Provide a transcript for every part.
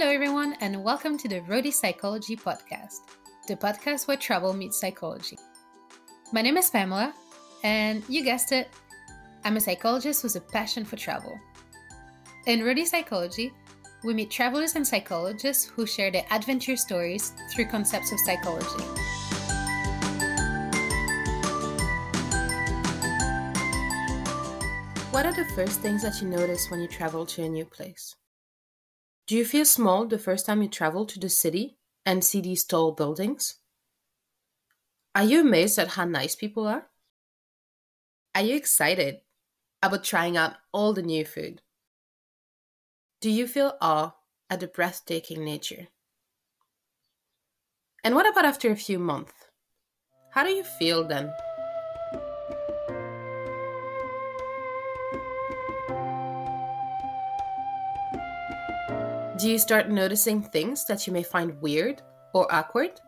Hello, everyone, and welcome to the Roadie Psychology Podcast, the podcast where travel meets psychology. My name is Pamela, and you guessed it, I'm a psychologist with a passion for travel. In Roadie Psychology, we meet travelers and psychologists who share their adventure stories through concepts of psychology. What are the first things that you notice when you travel to a new place? Do you feel small the first time you travel to the city and see these tall buildings? Are you amazed at how nice people are? Are you excited about trying out all the new food? Do you feel awe at the breathtaking nature? And what about after a few months? How do you feel then? Do you start noticing things that you may find weird or awkward?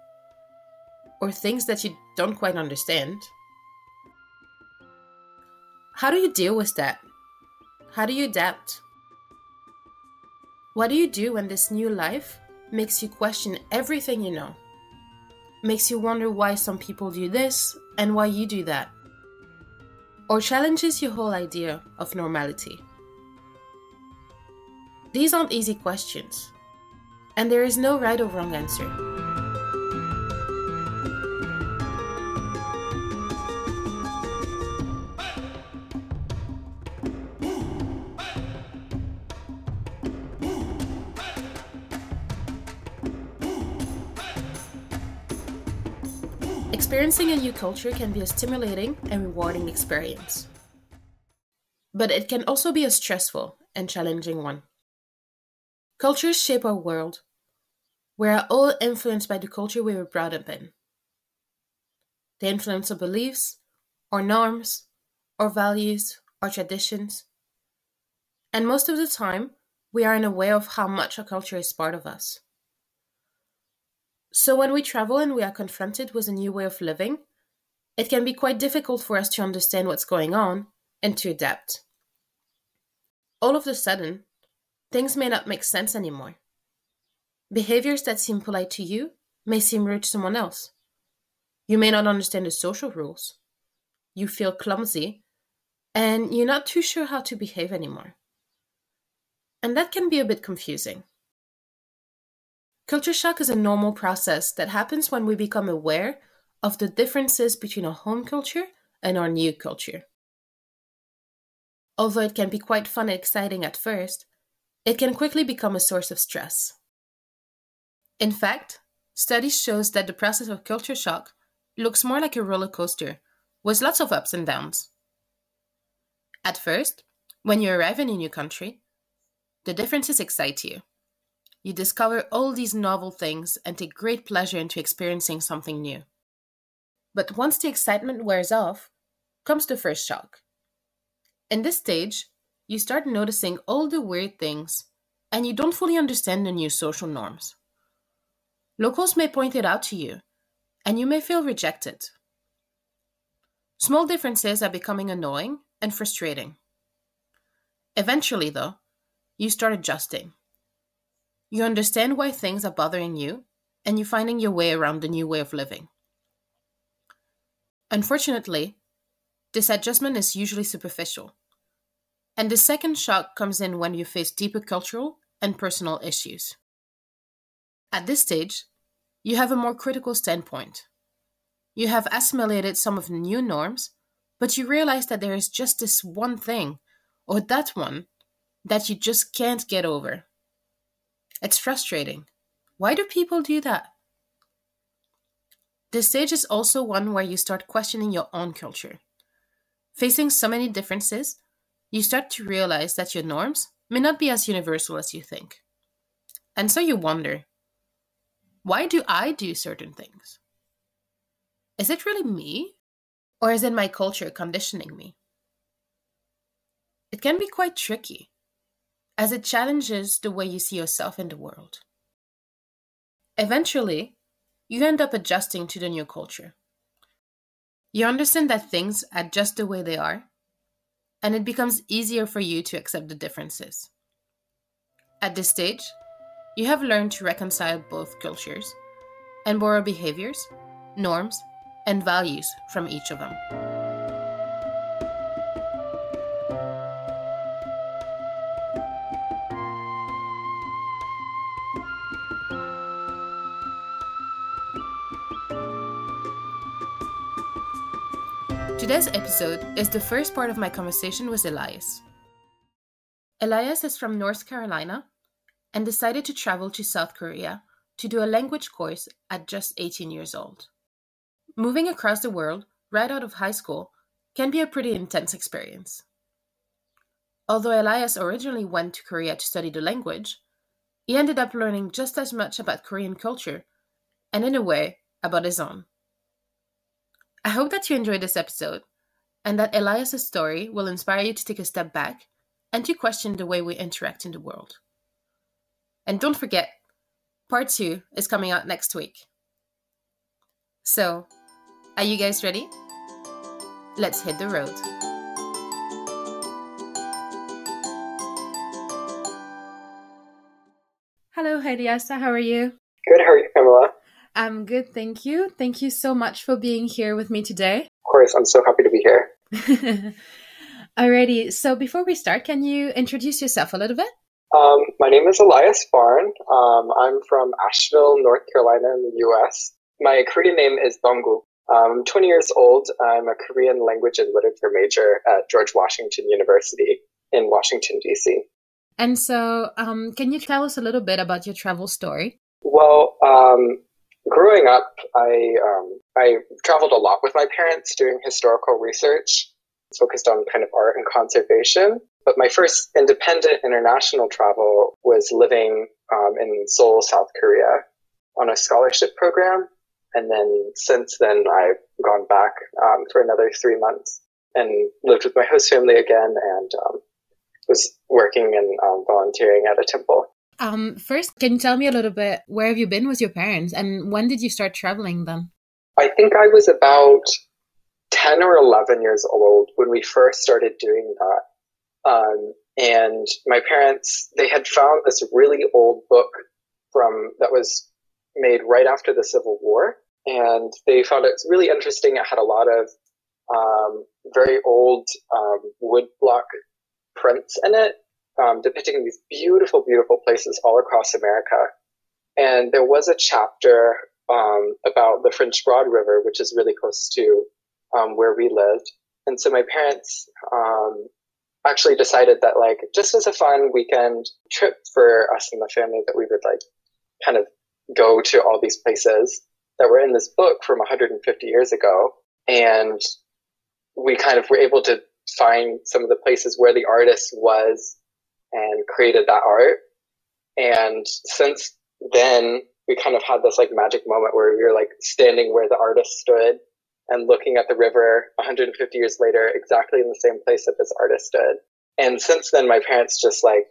Or things that you don't quite understand? How do you deal with that? How do you adapt? What do you do when this new life makes you question everything you know? Makes you wonder why some people do this and why you do that? Or challenges your whole idea of normality? These aren't easy questions, and there is no right or wrong answer. Experiencing a new culture can be a stimulating and rewarding experience. But it can also be a stressful and challenging one. Cultures shape our world. We are all influenced by the culture we were brought up in. They influence our beliefs, our norms, our values, our traditions. And most of the time, we are unaware of how much our culture is part of us. So when we travel and we are confronted with a new way of living, it can be quite difficult for us to understand what's going on and to adapt. All of a sudden, things may not make sense anymore. Behaviors that seem polite to you may seem rude to someone else. You may not understand the social rules. You feel clumsy, and you're not too sure how to behave anymore. And that can be a bit confusing. Culture shock is a normal process that happens when we become aware of the differences between our home culture and our new culture. Although it can be quite fun and exciting at first, it can quickly become a source of stress. In fact, studies shows that the process of culture shock looks more like a roller coaster with lots of ups and downs. At first, when you arrive in a new country, the differences excite you. You discover all these novel things and take great pleasure into experiencing something new. But once the excitement wears off, comes the first shock. In this stage, you start noticing all the weird things and you don't fully understand the new social norms. Locals may point it out to you, and you may feel rejected. Small differences are becoming annoying and frustrating. Eventually, though, you start adjusting. You understand why things are bothering you, and you're finding your way around the new way of living. Unfortunately, this adjustment is usually superficial and the second shock comes in when you face deeper cultural and personal issues. At this stage, you have a more critical standpoint. You have assimilated some of the new norms, but you realize that there is just this one thing, or that one, that you just can't get over. It's frustrating. Why do people do that? This stage is also one where you start questioning your own culture. Facing so many differences, you start to realize that your norms may not be as universal as you think. And so you wonder why do I do certain things? Is it really me? Or is it my culture conditioning me? It can be quite tricky, as it challenges the way you see yourself in the world. Eventually, you end up adjusting to the new culture. You understand that things are just the way they are, and it becomes easier for you to accept the differences. At this stage, you have learned to reconcile both cultures and borrow behaviors, norms, and values from each of them. Today's episode is the first part of my conversation with Elias. Elias is from North Carolina and decided to travel to South Korea to do a language course at just 18 years old. Moving across the world right out of high school can be a pretty intense experience. Although Elias originally went to Korea to study the language, he ended up learning just as much about Korean culture and, in a way, about his own. I hope that you enjoyed this episode and that Elias's story will inspire you to take a step back and to question the way we interact in the world. And don't forget, part two is coming out next week. So, are you guys ready? Let's hit the road. Hello, Elias. How are you? Good. How are you, Pamela? I'm good, thank you. Thank you so much for being here with me today. Of course, I'm so happy to be here. Alrighty, so before we start, can you introduce yourself a little bit? Um, my name is Elias Barn. Um, I'm from Asheville, North Carolina, in the U.S. My Korean name is Donggu. I'm 20 years old. I'm a Korean language and literature major at George Washington University in Washington, D.C. And so, um, can you tell us a little bit about your travel story? Well, um, growing up, I um, I traveled a lot with my parents doing historical research, focused on kind of art and conservation. But my first independent international travel was living um, in Seoul, South Korea, on a scholarship program. And then since then, I've gone back um, for another three months and lived with my host family again and um, was working and um, volunteering at a temple. Um, first, can you tell me a little bit where have you been with your parents and when did you start traveling then? I think I was about 10 or 11 years old when we first started doing that. Um, and my parents, they had found this really old book from that was made right after the Civil War. And they found it really interesting. It had a lot of um, very old um, woodblock prints in it um, depicting these beautiful, beautiful places all across America. And there was a chapter um, about the French Broad River, which is really close to um, where we lived. And so my parents um, actually decided that, like, just as a fun weekend trip for us and the family, that we would like kind of go to all these places that were in this book from 150 years ago. And we kind of were able to find some of the places where the artist was and created that art. And since then, we kind of had this like magic moment where we were like standing where the artist stood and looking at the river 150 years later, exactly in the same place that this artist stood. And since then, my parents just like,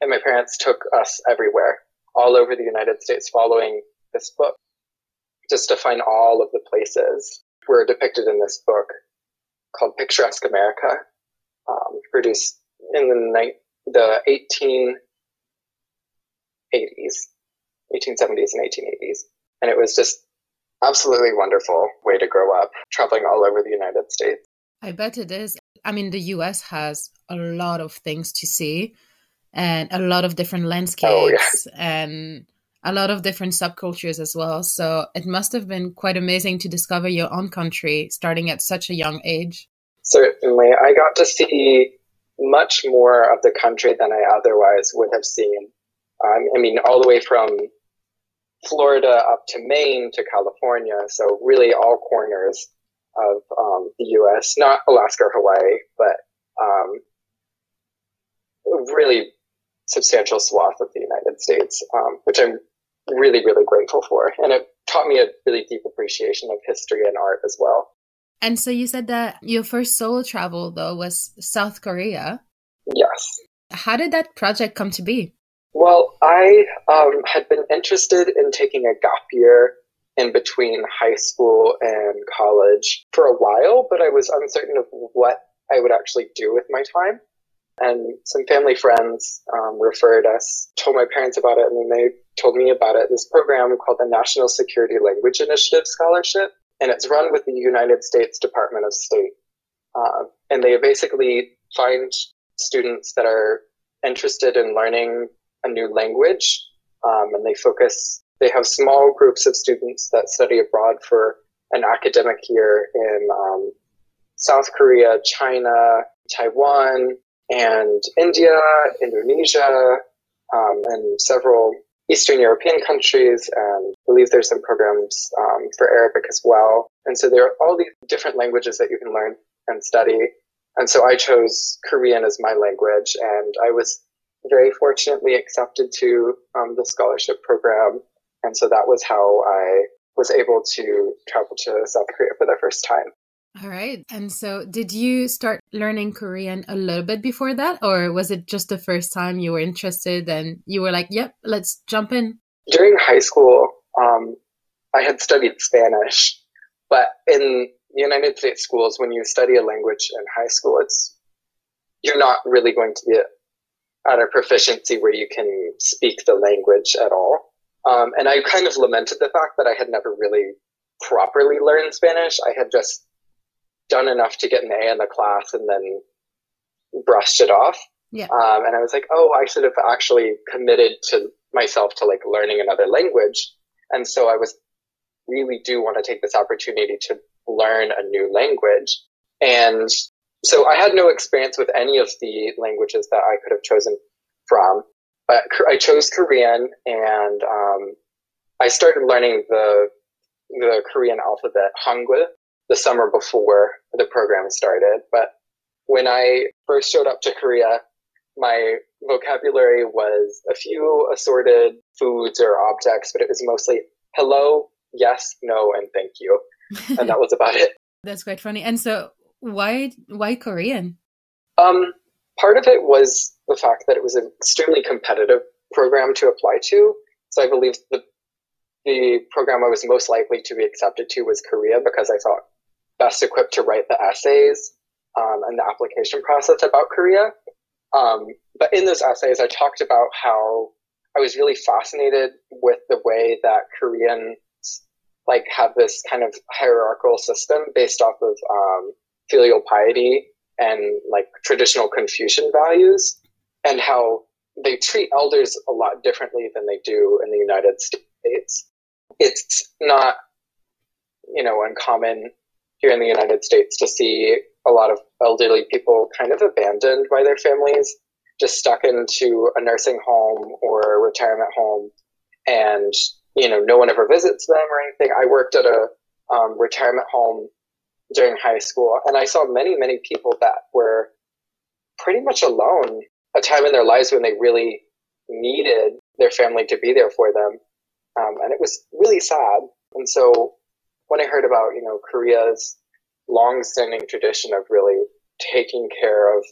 and my parents took us everywhere, all over the United States, following this book, just to find all of the places were depicted in this book called Picturesque America, um, produced in the the 1880s, 1870s and 1880s. And it was just absolutely wonderful way to grow up, traveling all over the United States. I bet it is. I mean, the US has a lot of things to see and a lot of different landscapes oh, yeah. and a lot of different subcultures as well. So it must have been quite amazing to discover your own country starting at such a young age. Certainly. I got to see much more of the country than I otherwise would have seen. Um, I mean, all the way from Florida up to Maine to California. So really all corners of um, the U.S., not Alaska or Hawaii, but um, really substantial swath of the United States, um, which I'm really, really grateful for. And it taught me a really deep appreciation of history and art as well. And so you said that your first solo travel, though, was South Korea. Yes. How did that project come to be? Well, I um, had been interested in taking a gap year in between high school and college for a while, but I was uncertain of what I would actually do with my time. And some family friends um, referred us, told my parents about it, and then they told me about it. This program called the National Security Language Initiative Scholarship, and it's run with the United States Department of State. Uh, and they basically find students that are interested in learning a new language, um, and they focus. They have small groups of students that study abroad for an academic year in um, South Korea, China, Taiwan, and India, Indonesia, um, and several Eastern European countries, and I believe there's some programs um, for Arabic as well. And so there are all these different languages that you can learn and study. And so I chose Korean as my language, and I was very fortunately accepted to um, the scholarship program. And so that was how I was able to travel to South Korea for the first time. All right. And so, did you start learning Korean a little bit before that, or was it just the first time you were interested and you were like, yep, let's jump in? During high school, um, I had studied Spanish, but in United States schools, when you study a language in high school, it's you're not really going to be at a proficiency where you can speak the language at all. Um, and I kind of lamented the fact that I had never really properly learned Spanish. I had just done enough to get an A in the class and then brushed it off. Yeah. Um, and I was like, oh, I should have actually committed to myself to like learning another language. And so I was really do want to take this opportunity to learn a new language. And so I had no experience with any of the languages that I could have chosen from, but I chose Korean and um, I started learning the the Korean alphabet Hangul the summer before the program started. But when I first showed up to Korea, my vocabulary was a few assorted foods or objects, but it was mostly hello, yes, no, and thank you. And that was about it. That's quite funny. And so why why Korean? Um, part of it was the fact that it was an extremely competitive program to apply to. So I believe the the program I was most likely to be accepted to was Korea because I thought best equipped to write the essays um, and the application process about Korea. Um, but in those essays, I talked about how I was really fascinated with the way that Koreans like have this kind of hierarchical system based off of um, filial piety and like traditional Confucian values, and how they treat elders a lot differently than they do in the United States. It's not, you know, uncommon here in the United States to see a lot of elderly people kind of abandoned by their families, just stuck into a nursing home or a retirement home, and you know no one ever visits them or anything. I worked at a um, retirement home during high school, and I saw many many people that were pretty much alone. A time in their lives when they really needed their family to be there for them, um, and it was really sad. And so when I heard about, you know, Korea's long-standing tradition of really taking care of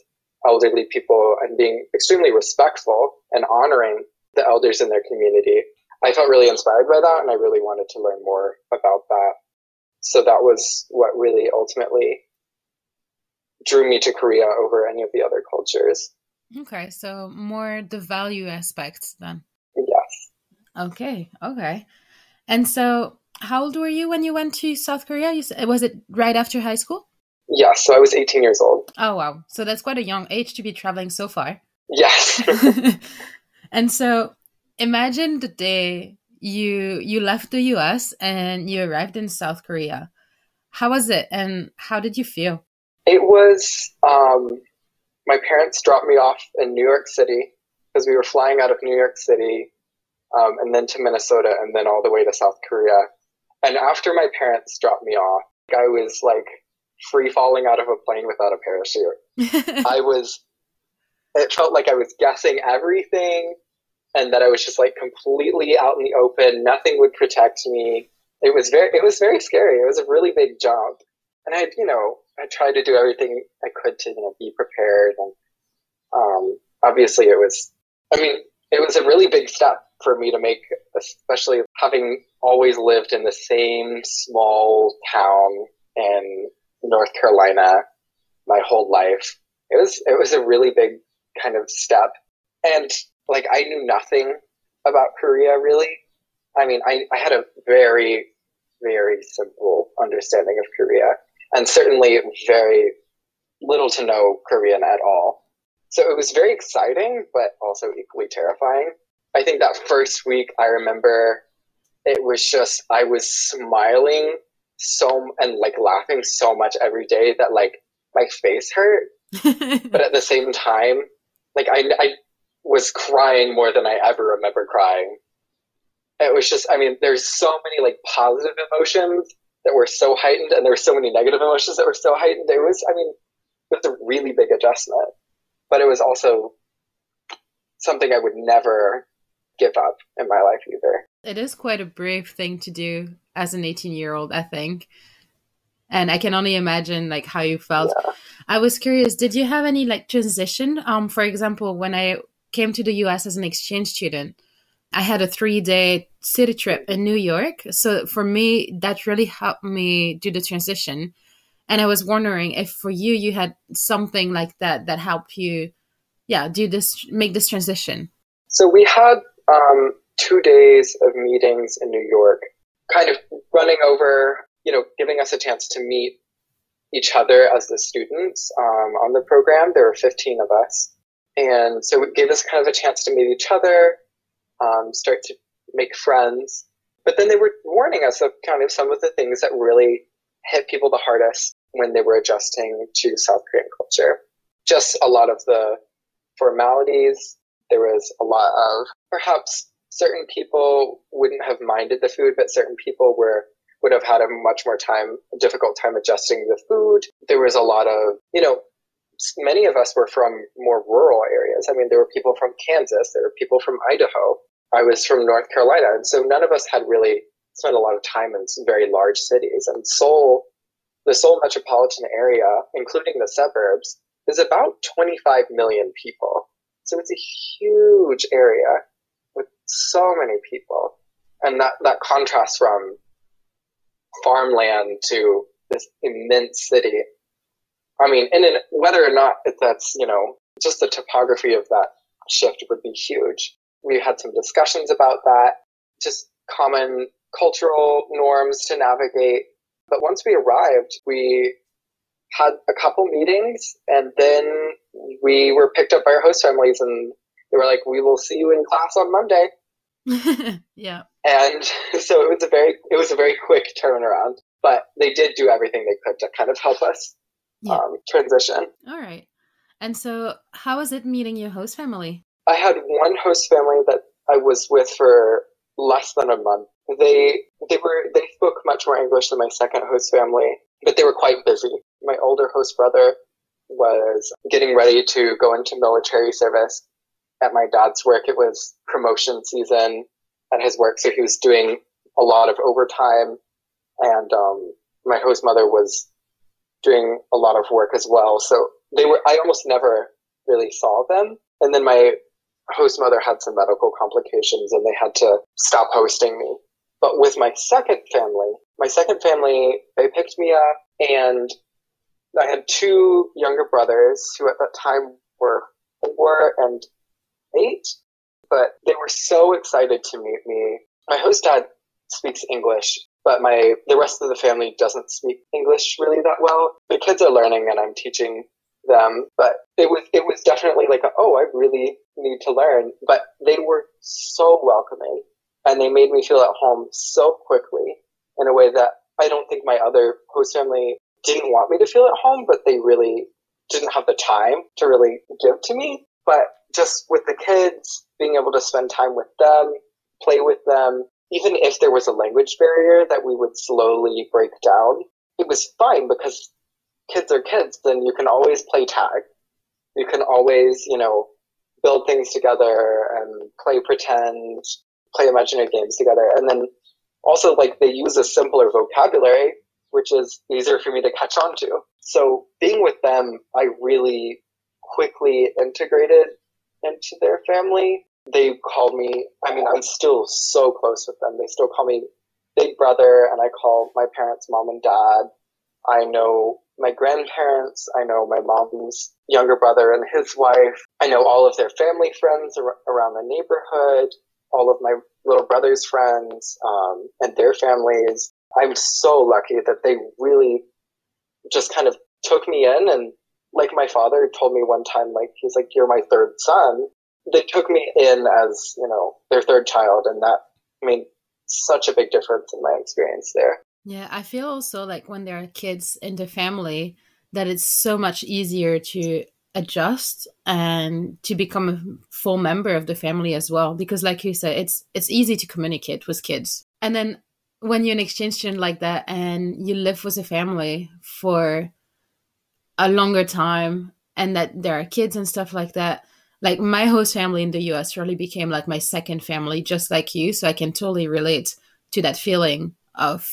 elderly people and being extremely respectful and honoring the elders in their community, I felt really inspired by that and I really wanted to learn more about that. So that was what really ultimately drew me to Korea over any of the other cultures. Okay, so more the value aspects then. Yes. Okay, okay. And so how old were you when you went to South Korea? You was it right after high school? Yes, so I was 18 years old. Oh wow. So that's quite a young age to be traveling so far. Yes. and so imagine the day you you left the US and you arrived in South Korea. How was it and how did you feel? It was um, my parents dropped me off in New York City because we were flying out of New York City um, and then to Minnesota and then all the way to South Korea. And after my parents dropped me off, I was like free falling out of a plane without a parachute. I was, it felt like I was guessing everything and that I was just like completely out in the open. Nothing would protect me. It was very, it was very scary. It was a really big jump. And I, you know, I tried to do everything I could to, you know, be prepared. And, um, obviously it was, I mean, it was a really big step for me to make, especially having always lived in the same small town in North Carolina my whole life. It was it was a really big kind of step. And like I knew nothing about Korea really. I mean, I, I had a very, very simple understanding of Korea and certainly very little to no Korean at all. So it was very exciting, but also equally terrifying. I think that first week, I remember it was just, I was smiling so, and like laughing so much every day that like my face hurt. but at the same time, like I, I was crying more than I ever remember crying. It was just, I mean, there's so many like positive emotions that were so heightened and there were so many negative emotions that were so heightened. It was, I mean, it was a really big adjustment, but it was also something I would never give up in my life either. It is quite a brave thing to do as an 18 year old, I think. And I can only imagine like how you felt. Yeah. I was curious, did you have any like transition? Um, for example, when I came to the US as an exchange student, I had a three day city trip in New York. So for me, that really helped me do the transition. And I was wondering if for you, you had something like that that helped you, yeah, do this, make this transition. So we had um, two days of meetings in New York, kind of running over, you know, giving us a chance to meet each other as the students um, on the program. There were 15 of us. And so it gave us kind of a chance to meet each other, um, start to make friends. But then they were warning us of kind of some of the things that really hit people the hardest when they were adjusting to South Korean culture. Just a lot of the formalities. There was a lot of perhaps certain people wouldn't have minded the food, but certain people were would have had a much more time, difficult time adjusting the food. There was a lot of, you know, many of us were from more rural areas. I mean, there were people from Kansas, there were people from Idaho. I was from North Carolina. And so none of us had really spent a lot of time in very large cities. And Seoul, the Seoul metropolitan area, including the suburbs, is about 25 million people. So it's a huge area so many people. And that, that contrast from farmland to this immense city I mean, and then whether or not that's, you know, just the topography of that shift would be huge. We had some discussions about that, just common cultural norms to navigate. But once we arrived, we had a couple meetings and then we were picked up by our host families and they were like, we will see you in class on Monday. yeah. And so it was a very, it was a very quick turnaround, but they did do everything they could to kind of help us yeah. um, transition. All right. And so, how was it meeting your host family? I had one host family that I was with for less than a month. They they were they spoke much more English than my second host family, but they were quite busy. My older host brother was getting ready to go into military service. At my dad's work, it was promotion season at his work, so he was doing a lot of overtime. And um, my host mother was doing a lot of work as well. So they were, I almost never really saw them. And then my host mother had some medical complications and they had to stop hosting me. But with my second family, my second family, they picked me up and I had two younger brothers who at that time were four and but they were so excited to meet me. My host dad speaks English but my the rest of the family doesn't speak English really that well. The kids are learning, and I'm teaching them. But it was it was definitely like, a, oh, I really need to learn. But they were so welcoming, and they made me feel at home so quickly in a way that I don't think my other host family didn't want me to feel at home, but they really didn't have the time to really give to me. But just with the kids, being able to spend time with them, play with them, even if there was a language barrier that we would slowly break down, it was fine because kids are kids, then you can always play tag. You can always, you know, build things together and play pretend, play imaginary games together. And then also like they use a simpler vocabulary, which is easier for me to catch on to. So being with them, I really quickly integrated into their family they called me, I mean, I'm still so close with them. They still call me big brother, and I call my parents mom and dad. I know my grandparents. I know my mom's younger brother and his wife. I know all of their family friends ar- around the neighborhood, all of my little brother's friends um, and their families. I'm so lucky that they really just kind of took me in and like my father told me one time, like he's like, "You're my third son." They took me in as you know their third child, and that made such a big difference in my experience there. Yeah, I feel also like when there are kids in the family that it's so much easier to adjust and to become a full member of the family as well because like you said it's it's easy to communicate with kids and then when you're an exchange student like that and you live with a family for a longer time and that there are kids and stuff like that like my host family in the us really became like my second family just like you so i can totally relate to that feeling of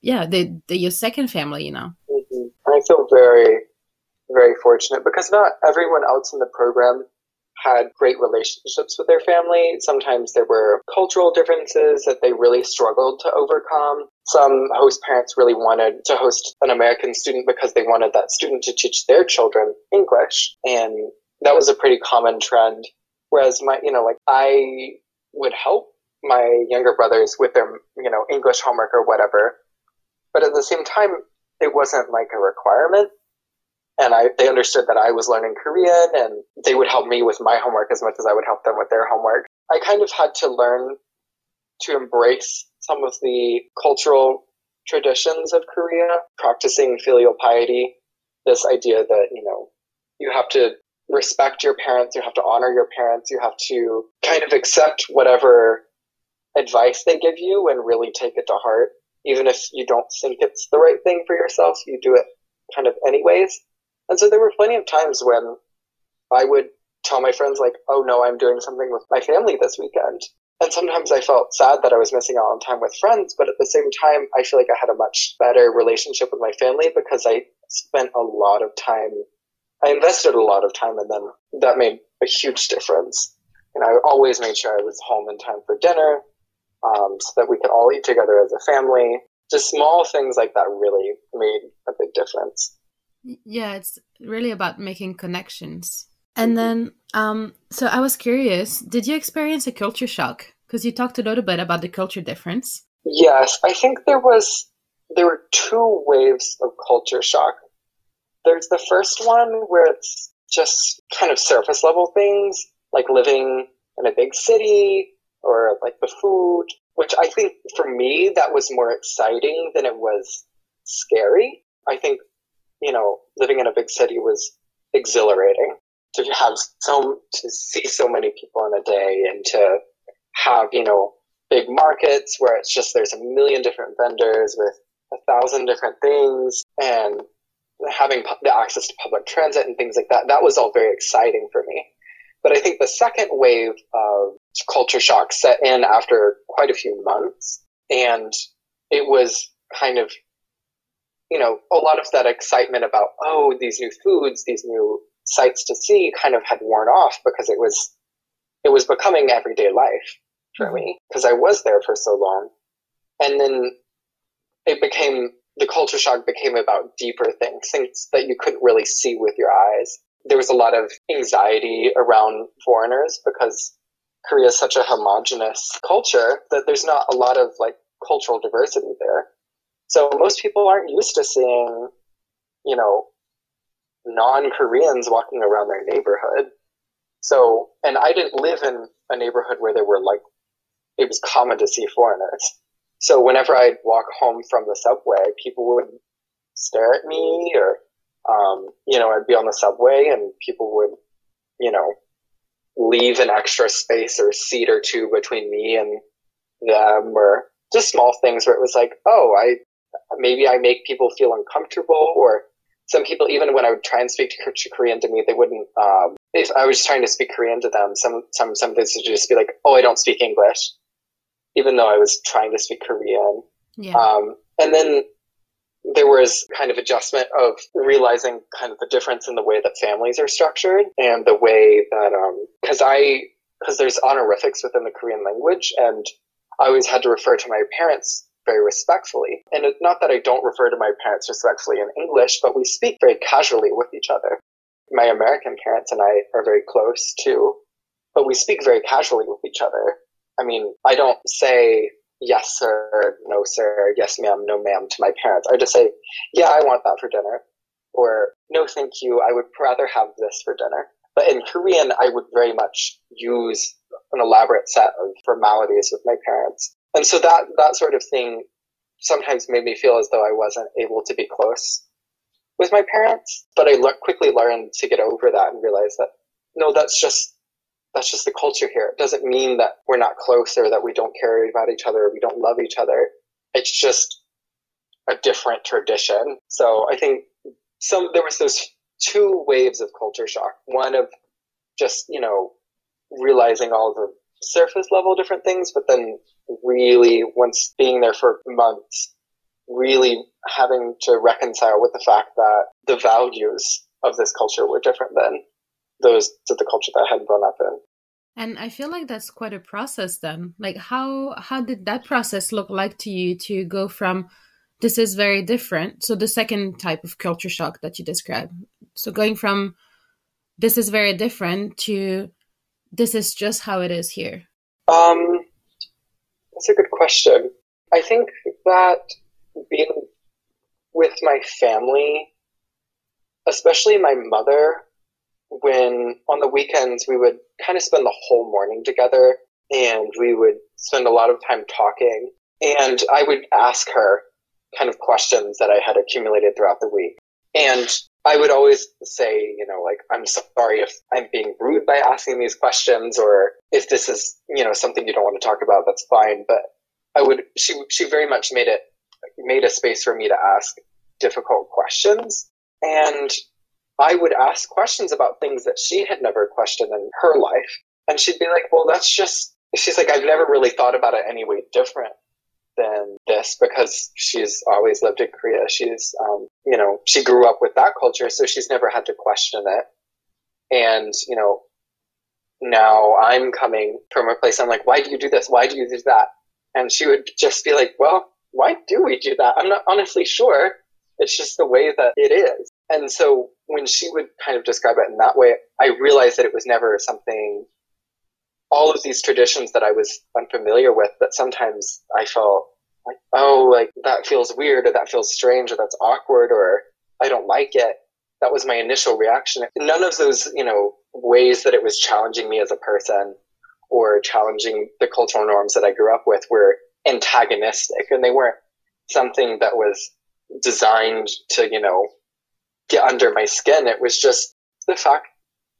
yeah the, the your second family you know mm-hmm. i feel very very fortunate because not everyone else in the program had great relationships with their family. Sometimes there were cultural differences that they really struggled to overcome. Some host parents really wanted to host an American student because they wanted that student to teach their children English. And that was a pretty common trend. Whereas my, you know, like I would help my younger brothers with their, you know, English homework or whatever. But at the same time, it wasn't like a requirement and I, they understood that I was learning Korean and they would help me with my homework as much as I would help them with their homework. I kind of had to learn to embrace some of the cultural traditions of Korea, practicing filial piety, this idea that, you know, you have to respect your parents, you have to honor your parents, you have to kind of accept whatever advice they give you and really take it to heart. Even if you don't think it's the right thing for yourself, you do it kind of anyways. And so there were plenty of times when I would tell my friends, like, oh no, I'm doing something with my family this weekend. And sometimes I felt sad that I was missing out on time with friends, but at the same time, I feel like I had a much better relationship with my family because I spent a lot of time, I invested a lot of time in them. That made a huge difference. And I always made sure I was home in time for dinner um, so that we could all eat together as a family. Just small things like that really made a big difference. Yeah, it's really about making connections. And then, um, so I was curious, did you experience a culture shock? Because you talked a little bit about the culture difference. Yes, I think there was there were two waves of culture shock. There's the first one where it's just kind of surface level things, like living in a big city or like the food, which I think for me that was more exciting than it was scary. I think you know, living in a big city was exhilarating. To have so to see so many people in a day and to have you know big markets where it's just there's a million different vendors with a thousand different things and having the access to public transit and things like that that was all very exciting for me. But i think the second wave of culture shock set in after quite a few months and it was kind of you know, a lot of that excitement about, oh, these new foods, these new sights to see kind of had worn off because it was, it was becoming everyday life for me because I was there for so long. And then it became, the culture shock became about deeper things, things that you couldn't really see with your eyes. There was a lot of anxiety around foreigners because Korea is such a homogenous culture that there's not a lot of like cultural diversity there. So most people aren't used to seeing, you know, non-Koreans walking around their neighborhood. So, and I didn't live in a neighborhood where there were like, it was common to see foreigners. So whenever I'd walk home from the subway, people would stare at me or, um, you know, I'd be on the subway and people would, you know, leave an extra space or seat or two between me and them or just small things where it was like, oh, I maybe I make people feel uncomfortable or some people, even when I would try and speak to Korean to me, they wouldn't, um, if I was trying to speak Korean to them, some, some, some things would just be like, oh, I don't speak English, even though I was trying to speak Korean. Yeah. Um, and then there was kind of adjustment of realizing kind of the difference in the way that families are structured and the way that, um, cause I, cause there's honorifics within the Korean language and I always had to refer to my parents very respectfully. And it's not that I don't refer to my parents respectfully in English, but we speak very casually with each other. My American parents and I are very close too, but we speak very casually with each other. I mean, I don't say yes sir, no sir, yes ma'am, no ma'am to my parents. I just say, yeah, I want that for dinner. Or no thank you, I would rather have this for dinner. But in Korean, I would very much use an elaborate set of formalities with my parents. And so that, that sort of thing sometimes made me feel as though I wasn't able to be close with my parents. But I le- quickly learned to get over that and realize that no, that's just that's just the culture here. It doesn't mean that we're not close or that we don't care about each other or we don't love each other. It's just a different tradition. So I think some there was those two waves of culture shock. One of just, you know, realizing all the surface level different things, but then really once being there for months, really having to reconcile with the fact that the values of this culture were different than those of the culture that I had grown up in. And I feel like that's quite a process then. Like how how did that process look like to you to go from this is very different. So the second type of culture shock that you described. So going from this is very different to this is just how it is here. Um that's a good question. I think that being with my family, especially my mother, when on the weekends we would kind of spend the whole morning together and we would spend a lot of time talking. And I would ask her kind of questions that I had accumulated throughout the week. And I would always say, you know, like, I'm sorry if I'm being rude by asking these questions or if this is, you know, something you don't want to talk about, that's fine. But I would, she, she very much made it, made a space for me to ask difficult questions. And I would ask questions about things that she had never questioned in her life. And she'd be like, well, that's just, she's like, I've never really thought about it any way different than this because she's always lived in Korea. She's, um, you know, she grew up with that culture, so she's never had to question it. And, you know, now I'm coming from a place, I'm like, why do you do this? Why do you do that? And she would just be like, well, why do we do that? I'm not honestly sure. It's just the way that it is. And so when she would kind of describe it in that way, I realized that it was never something, all of these traditions that I was unfamiliar with, that sometimes I felt like, oh, like that feels weird or that feels strange or that's awkward or I don't like it. That was my initial reaction. None of those, you know, ways that it was challenging me as a person or challenging the cultural norms that I grew up with were antagonistic and they weren't something that was designed to, you know, get under my skin. It was just the fact,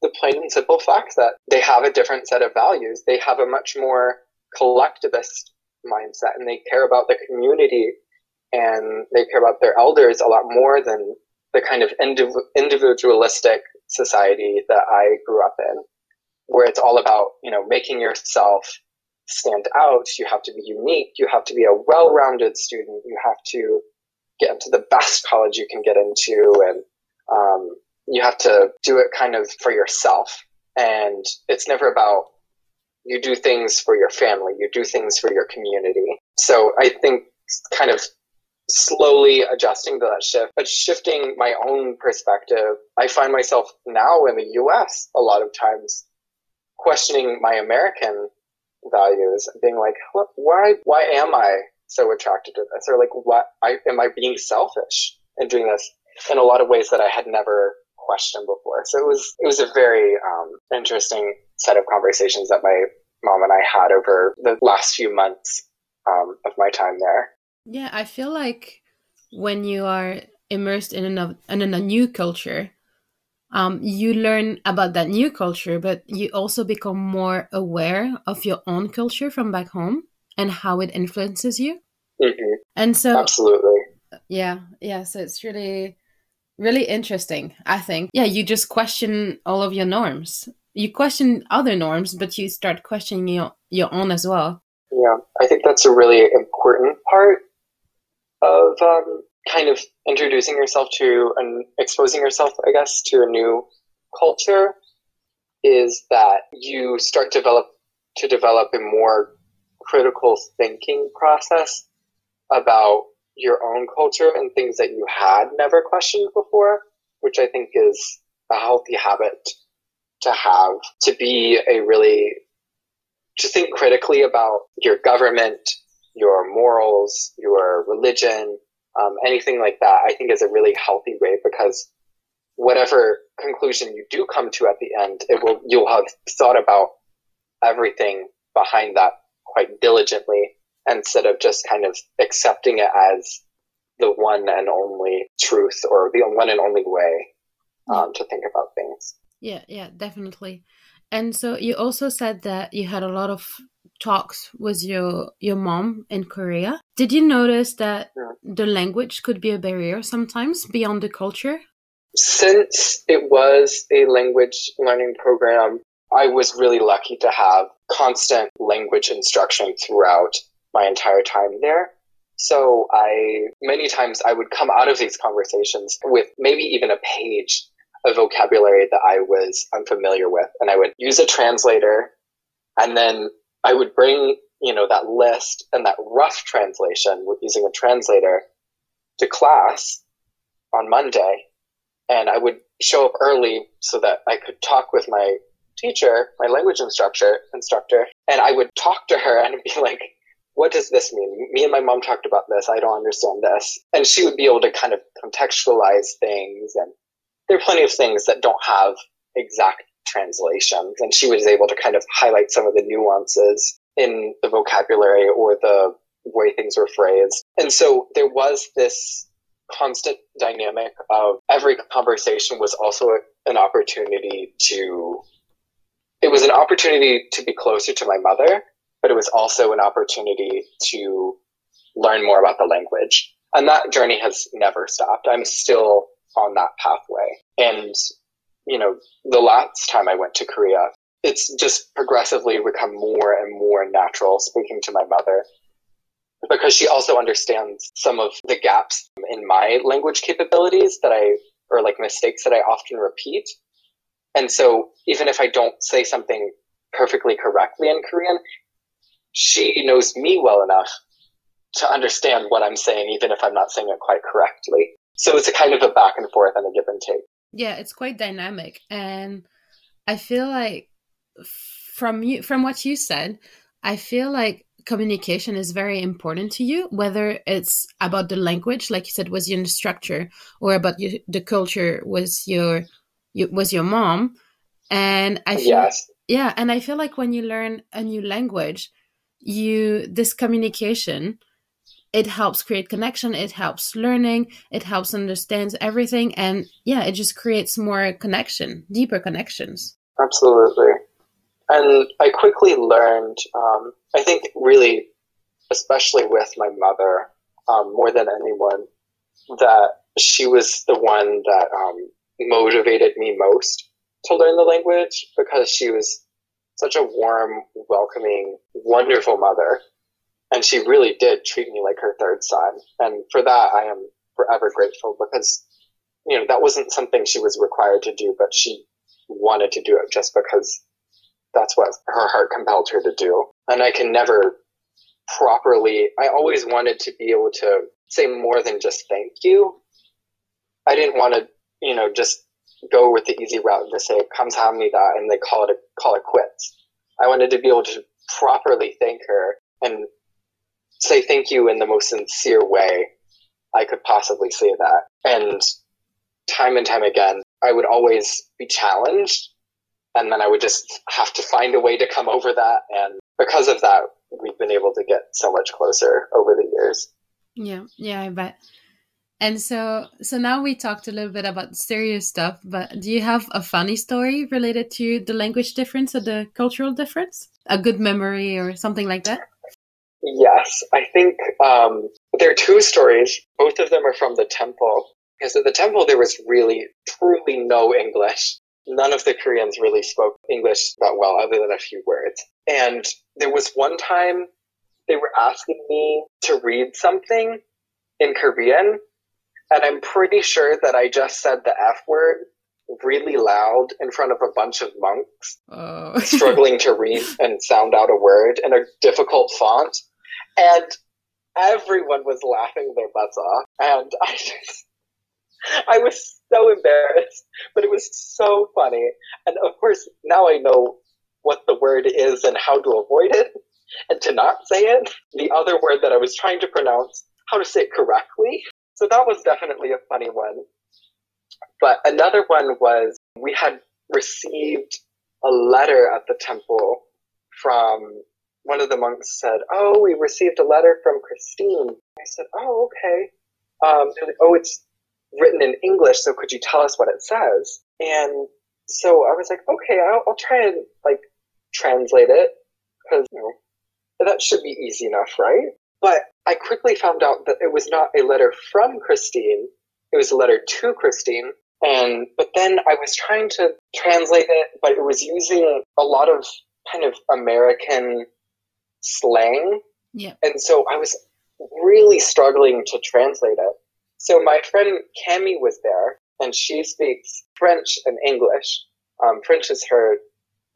the plain and simple fact that they have a different set of values. They have a much more collectivist mindset and they care about the community and they care about their elders a lot more than the kind of indiv- individualistic society that I grew up in, where it's all about, you know, making yourself stand out. You have to be unique. You have to be a well-rounded student. You have to get into the best college you can get into and um, you have to do it kind of for yourself. And it's never about you do things for your family, you do things for your community. So I think kind of slowly adjusting to that shift, but shifting my own perspective. I find myself now in the US a lot of times questioning my American values, being like, why, why am I so attracted to this? Or like, what, I, am I being selfish in doing this? in a lot of ways that I had never questioned before. So it was it was a very um, interesting set of conversations that my mom and I had over the last few months um, of my time there. Yeah, I feel like when you are immersed in a in a new culture, um, you learn about that new culture, but you also become more aware of your own culture from back home and how it influences you. Mm-hmm. And so, absolutely, yeah, yeah. So it's really really interesting, I think. Yeah, you just question all of your norms. You question other norms, but you start questioning your, your own as well. Yeah, I think that's a really important part of um, kind of introducing yourself to and exposing yourself, I guess, to a new culture is that you start develop to develop a more critical thinking process about your own culture and things that you had never questioned before, which I think is a healthy habit to have to be a really to think critically about your government, your morals, your religion, um, anything like that, I think is a really healthy way because whatever conclusion you do come to at the end, it will you'll have thought about everything behind that quite diligently instead of just kind of accepting it as the one and only truth or the one and only way um, to think about things. Yeah, yeah, definitely. And so you also said that you had a lot of talks with your your mom in Korea. Did you notice that yeah. the language could be a barrier sometimes beyond the culture? Since it was a language learning program, I was really lucky to have constant language instruction throughout my entire time there. So I, many times I would come out of these conversations with maybe even a page of vocabulary that I was unfamiliar with. And I would use a translator and then I would bring, you know, that list and that rough translation with using a translator to class on Monday. And I would show up early so that I could talk with my teacher, my language instructor, instructor, and I would talk to her and be like, what does this mean? Me and my mom talked about this. I don't understand this. And she would be able to kind of contextualize things. And there are plenty of things that don't have exact translations. And she was able to kind of highlight some of the nuances in the vocabulary or the way things were phrased. And so there was this constant dynamic of every conversation was also an opportunity to it was an opportunity to be closer to my mother, but it was also an opportunity to learn more about the language. And that journey has never stopped. I'm still on that pathway. And, you know, the last time I went to Korea, it's just progressively become more and more natural speaking to my mother because she also understands some of the gaps in my language capabilities that I, or like mistakes that I often repeat. And so even if I don't say something perfectly correctly in Korean, she knows me well enough to understand what I'm saying, even if I'm not saying it quite correctly. So it's a kind of a back and forth and a give and take. Yeah, it's quite dynamic. And I feel like from you from what you said, I feel like communication is very important to you, whether it's about the language, like you said, was your structure, or about your, the culture, was your was your mom and i feel yes. yeah and i feel like when you learn a new language you this communication it helps create connection it helps learning it helps understand everything and yeah it just creates more connection deeper connections. Absolutely. And i quickly learned um, i think really especially with my mother um, more than anyone that she was the one that um, motivated me most to learn the language because she was such a warm, welcoming, wonderful mother. And she really did treat me like her third son. And for that, I am forever grateful because, you know, that wasn't something she was required to do, but she wanted to do it just because that's what her heart compelled her to do. And I can never properly, I always wanted to be able to say more than just thank you. I didn't want to you know, just go with the easy route and just say, "Come to me that," and they call it a, call it quits. I wanted to be able to properly thank her and say thank you in the most sincere way I could possibly say that. And time and time again, I would always be challenged, and then I would just have to find a way to come over that. And because of that, we've been able to get so much closer over the years. Yeah, yeah, I bet. And so, so now we talked a little bit about serious stuff, but do you have a funny story related to the language difference or the cultural difference? A good memory or something like that? Yes, I think um, there are two stories. Both of them are from the temple. Because at the temple, there was really, truly no English. None of the Koreans really spoke English that well, other than a few words. And there was one time they were asking me to read something in Korean, and I'm pretty sure that I just said the F word really loud in front of a bunch of monks oh. struggling to read and sound out a word in a difficult font. And everyone was laughing their butts off. And I just, I was so embarrassed, but it was so funny. And of course, now I know what the word is and how to avoid it and to not say it. The other word that I was trying to pronounce, how to say it correctly. So that was definitely a funny one. But another one was we had received a letter at the temple from one of the monks said, "Oh, we received a letter from Christine." I said, "Oh, okay." Um, like, oh, it's written in English, so could you tell us what it says? And so I was like, okay, I'll, I'll try and like translate it because you know that should be easy enough, right? But I quickly found out that it was not a letter from Christine; it was a letter to Christine. And but then I was trying to translate it, but it was using a lot of kind of American slang. Yeah. And so I was really struggling to translate it. So my friend Cami was there, and she speaks French and English. Um, French is her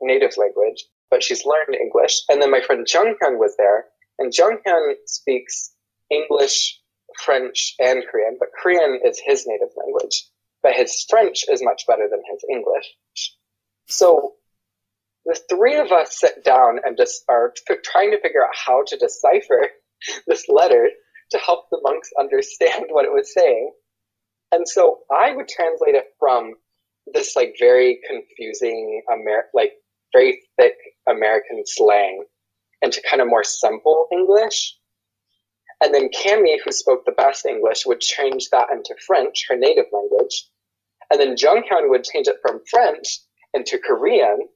native language, but she's learned English. And then my friend Junghyun was there, and Junghyun speaks English, French, and Korean, but Korean is his native language. But his French is much better than his English. So the three of us sit down and just are trying to figure out how to decipher this letter to help the monks understand what it was saying. And so I would translate it from this like very confusing Amer- like very thick American slang into kind of more simple English. And then Cami, who spoke the best English, would change that into French, her native language. And then Junghyun would change it from French into Korean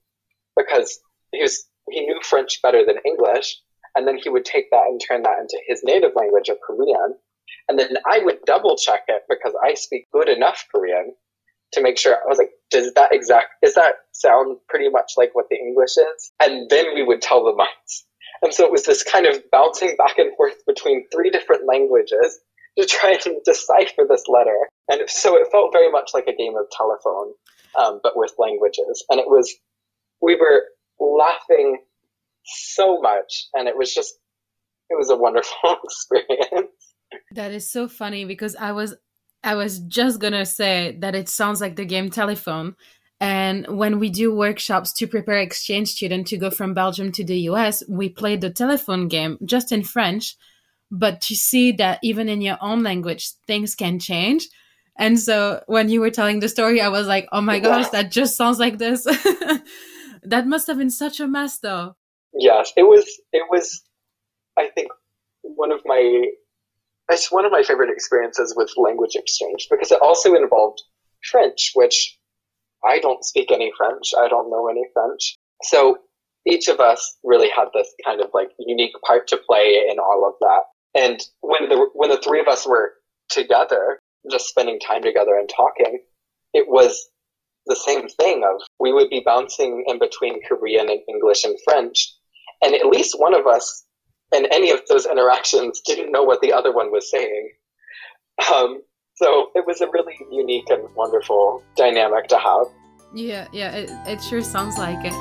because he was he knew French better than English, and then he would take that and turn that into his native language of Korean, and then I would double check it because I speak good enough Korean to make sure I was like, does that exact does that sound pretty much like what the English is? And then we would tell the monks. And so it was this kind of bouncing back and forth between three different languages to try and decipher this letter. And so it felt very much like a game of telephone, um, but with languages. And it was we were laughing so much and it was just it was a wonderful experience that is so funny because i was i was just gonna say that it sounds like the game telephone and when we do workshops to prepare exchange students to go from belgium to the us we play the telephone game just in french but to see that even in your own language things can change and so when you were telling the story i was like oh my gosh that just sounds like this that must have been such a mess, though. Yes, it was. It was. I think one of my it's one of my favorite experiences with language exchange because it also involved French, which I don't speak any French. I don't know any French. So each of us really had this kind of like unique part to play in all of that. And when the when the three of us were together, just spending time together and talking, it was the same thing of we would be bouncing in between Korean and English and French. And at least one of us in any of those interactions didn't know what the other one was saying. Um, so it was a really unique and wonderful dynamic to have. Yeah, yeah, it, it sure sounds like it.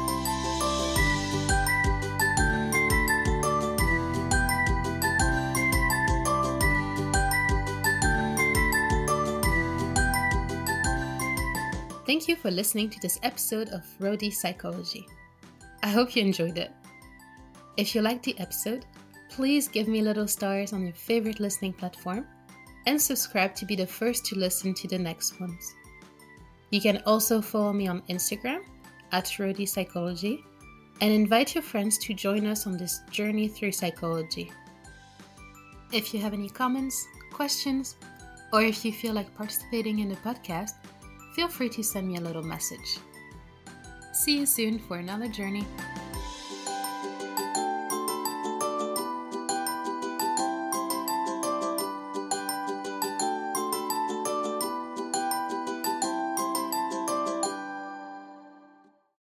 Thank you for listening to this episode of Rodi Psychology. I hope you enjoyed it. If you liked the episode, please give me little stars on your favorite listening platform and subscribe to be the first to listen to the next ones. You can also follow me on Instagram at Rodi Psychology and invite your friends to join us on this journey through psychology. If you have any comments, questions, or if you feel like participating in the podcast, feel free to send me a little message. See you soon for another journey.